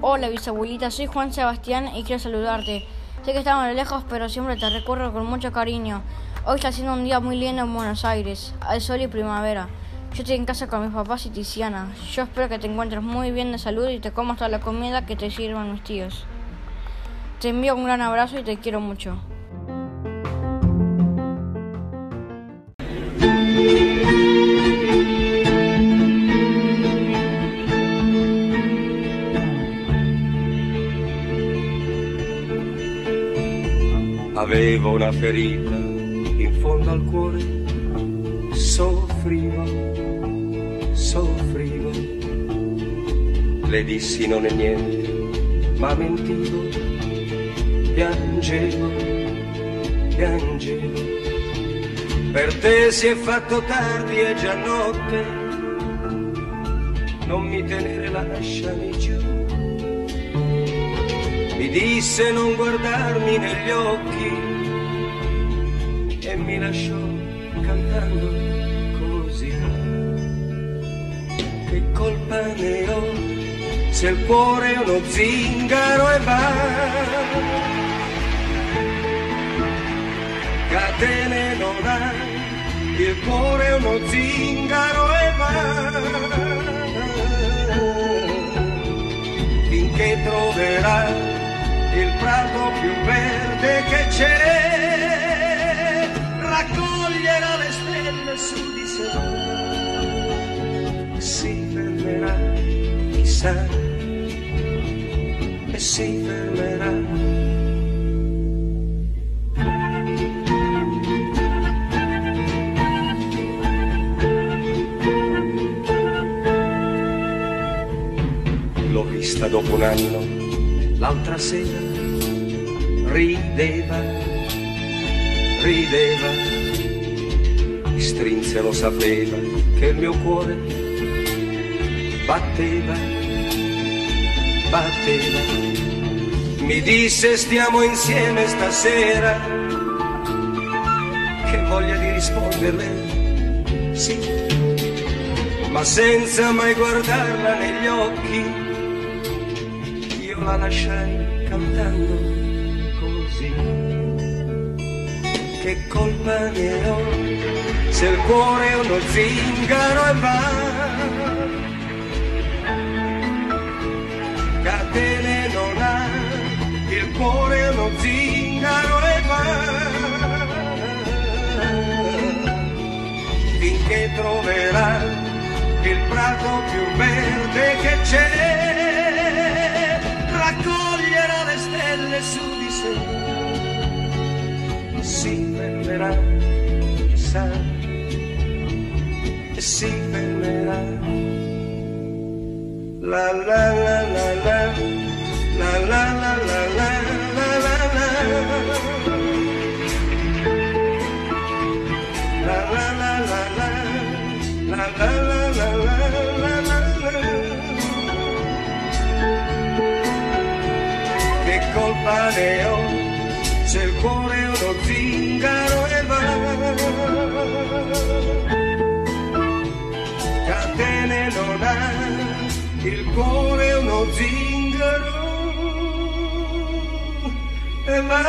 Hola bisabuelita, soy Juan Sebastián y quiero saludarte. Sé que estamos lejos, pero siempre te recuerdo con mucho cariño. Hoy está siendo un día muy lindo en Buenos Aires, al sol y primavera. Yo estoy en casa con mis papás y Tiziana. Yo espero que te encuentres muy bien de salud y te comas toda la comida que te sirvan mis tíos. Te envío un gran abrazo y te quiero mucho. Avevo una ferita in fondo al cuore, soffrivo, soffrivo. Le dissi non è niente, ma mentivo, piangevo, piangevo. Per te si è fatto tardi, è già notte, non mi tenere, lasciami giù mi disse non guardarmi negli occhi e mi lasciò cantando così. Che colpa ne ho se il cuore è uno zingaro e va. Catene non ha, il cuore è uno zingaro e va. Finché troverà il prato più verde che c'è, raccoglierà le stelle su di sé, si fermerà, chissà, e si fermerà. L'ho vista dopo un anno l'altra sera rideva, rideva, mi strinse lo sapeva che il mio cuore batteva, batteva, mi disse stiamo insieme stasera, che voglia di risponderle, sì, ma senza mai guardarla negli occhi la lasciai cantando così. Che colpa ne ho se il cuore è uno zingaro e va. Catene non ha, il cuore è uno zingaro e va. Finché troverà il prato più verde che c'è stelle su di sé. Si fermerà, chissà, e si. La la la la la, la la la la la, la la la. La la la la la, la la la la la, colpa ne ho se il cuore è uno zingaro e va. Catene non ha il cuore è uno zingaro e va